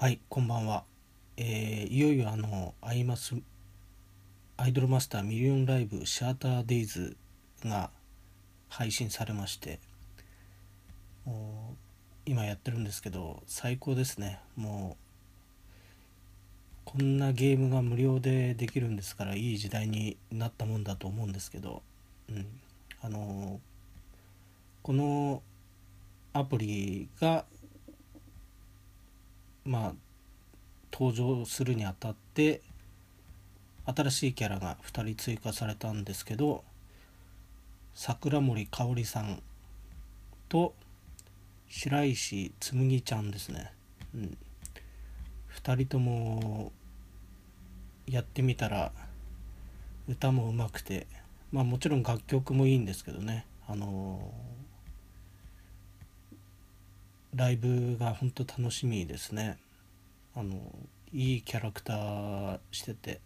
はいこんばんは、えー、いよいよあのアイマスアイドルマスターミリオンライブシアターデイズが配信されましてもう今やってるんですけど最高ですね。もうこんなゲームが無料でできるんですからいい時代になったもんだと思うんですけど、うん、あのこのアプリがまあ登場するにあたって新しいキャラが2人追加されたんですけど桜森かおりさんと白石紬ちゃんですね、うん、2人ともやってみたら歌もうまくてまあもちろん楽曲もいいんですけどね。あのー、ライブが本当楽しみですね。あのいいキャラクターしてて。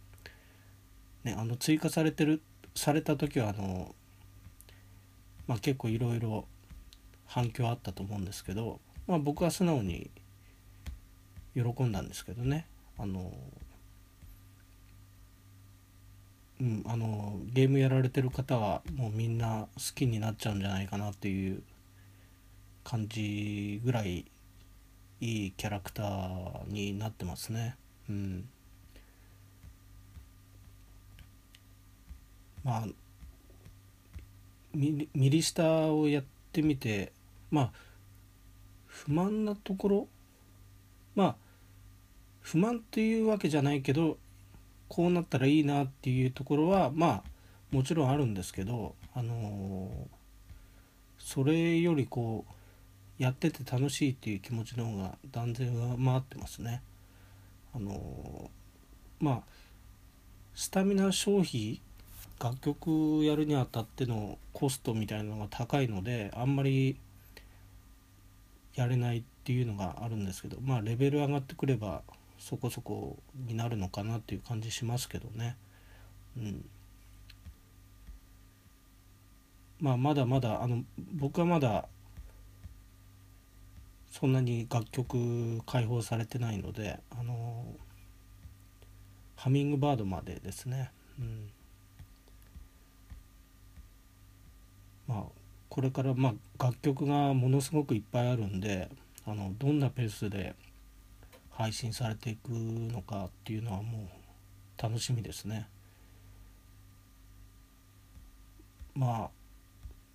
ねあの追加されてるされた時はあのまあ結構いろいろ反響あったと思うんですけど、まあ、僕は素直に喜んだんですけどね。あのうん、あのゲームやられてる方はもうみんな好きになっちゃうんじゃないかなっていう感じぐらいいいキャラクターになってますね。うん、まあミリスタをやってみてまあ不満なところ？まあ不満っていうわけじゃないけどこうなったらいいなっていうところはまあもちろんあるんですけどあのー、それよりこうやってて楽しいっていう気持ちの方が断然上回ってますね。あの、まあスタミナ消費楽曲やるにあたってのコストみたいなのが高いのであんまりやれないっていうのがあるんですけどまあレベル上がってくればそこそこになるのかなっていう感じしますけどね。うん、まあまだまだあの僕はまだそんなに楽曲解放されてないのであのハミングバードまでですね。うんまあこれからまあ楽曲がものすごくいっぱいあるんであのどんなペースで配信されていくのかっていうのはもう楽しみですね。まあ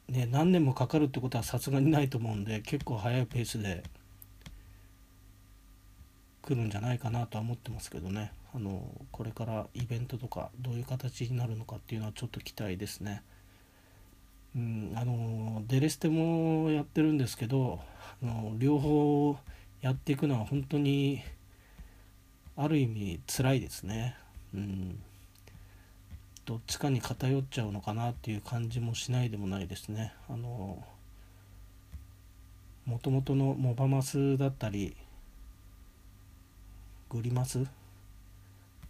ね何年もかかるってことはさすがにないと思うんで結構早いペースで来るんじゃないかなとは思ってますけどねあのこれからイベントとかどういう形になるのかっていうのはちょっと期待ですね。うん、あのデレステもやってるんですけどあの両方やっていくのは本当にある意味辛いですね。うん、どっちかに偏っちゃうのかなっていう感じもしないでもないですね。あのもともとのモバマスだったりグリマス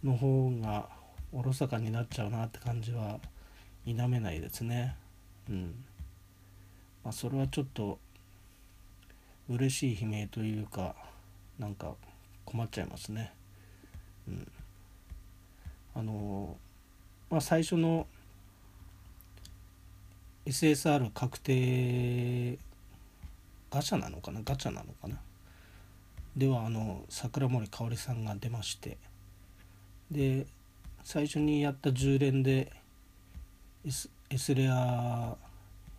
の方がおろそかになっちゃうなって感じは否めないですね。うんまあ、それはちょっと嬉しい悲鳴というかなんか困っちゃいますね。うん、あのまあ最初の SSR 確定ガチャなのかな？ガチャなのかな？ではあの桜森かおりさんが出ましてで最初にやった10連で S, S レア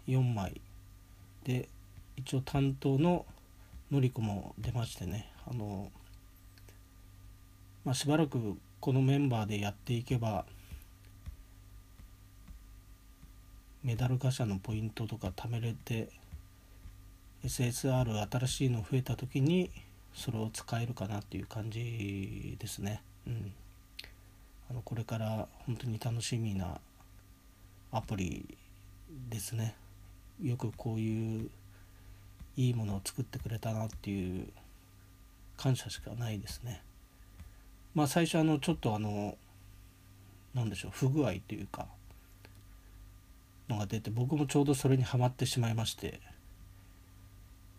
4枚で一応担当ののりこも出ましてねあの、まあ、しばらくこのメンバーでやっていけばメダルガシャのポイントとか貯めれて SSR 新しいの増えた時にそれを使えるかなっていう感じですね。うん、あのこれから本当に楽しみなアプリですね。よくこういういいものを作ってくれたなっていう感謝しかないですね。まあ最初あのちょっとあの何でしょう不具合というかのが出て僕もちょうどそれにはまってしまいまして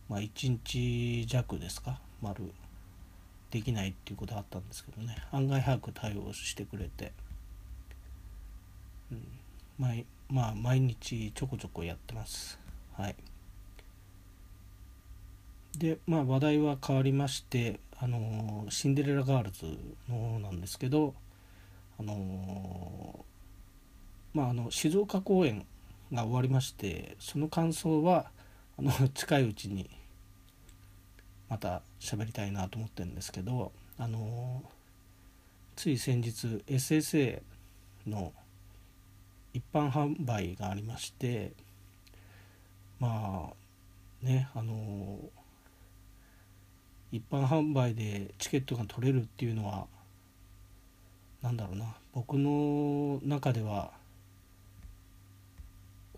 まあ1日弱ですか？丸。できないっていうことあったんですけどね。案外早く対応してくれて、うん、毎まあ毎日ちょこちょこやってます。はい。でまあ話題は変わりましてあのシンデレラガールズの方なんですけどあのまああの静岡公演が終わりましてその感想はあの 近いうちにまた喋りたいなと思ってるんですけどあのつい先日 SSA の一般販売がありましてまあねあの一般販売でチケットが取れるっていうのは何だろうな僕の中では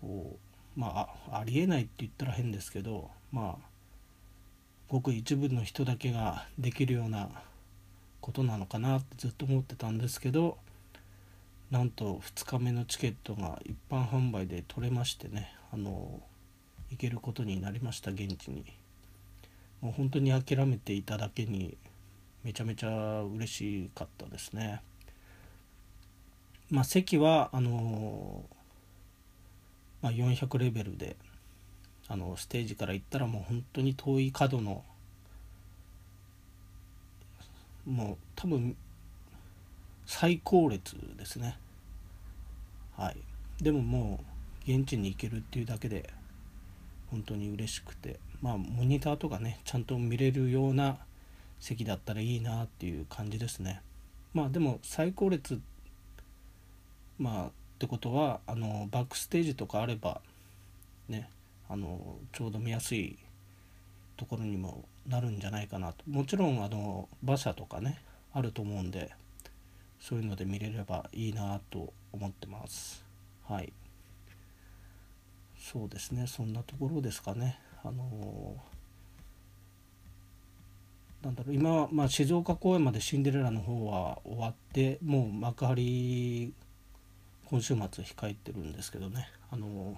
こうまあありえないって言ったら変ですけどまあごく一部の人だけができるようなことなのかなってずっと思ってたんですけどなんと2日目のチケットが一般販売で取れましてねあの行けることになりました現地に。もう本当に諦めていただけにめちゃめちゃ嬉しかったですね。まあ席はあのまあ、400レベルであのステージから行ったらもう本当に遠い角のもう多分最高列ですね。はい。でももう現地に行けるっていうだけで本当に嬉しくてまあモニターとかねちゃんと見れるような席だったらいいなっていう感じですね。まあでも最高列まあってことはあのバックステージとかあればねあのちょうど見やすいところにもなるんじゃないかなと。もちろんあの馬車とかねあると思うんでそういうので見れればいいなと思ってます。はい。そうですね。そんなところですかね。あのなんだろう。今は、まあ、静岡公演までシンデレラの方は終わってもう幕張今週末控えてるんですけどね。あの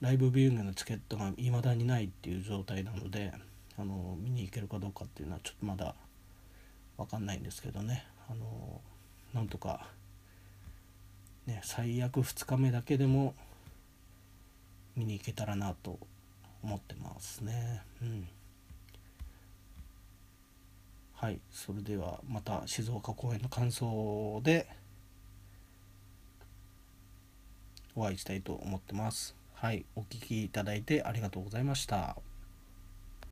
ライブビューイングのチケットが未だにないっていう状態なのであの見に行けるかどうかっていうのはちょっとまだ分かんないんですけどね。あのなんとかね最悪2日目だけでも見に行けたらなと思ってますね。うん。はい。それではまた静岡公演の感想でお会いしたいと思ってますはい、お聴きいただいてありがとうございました。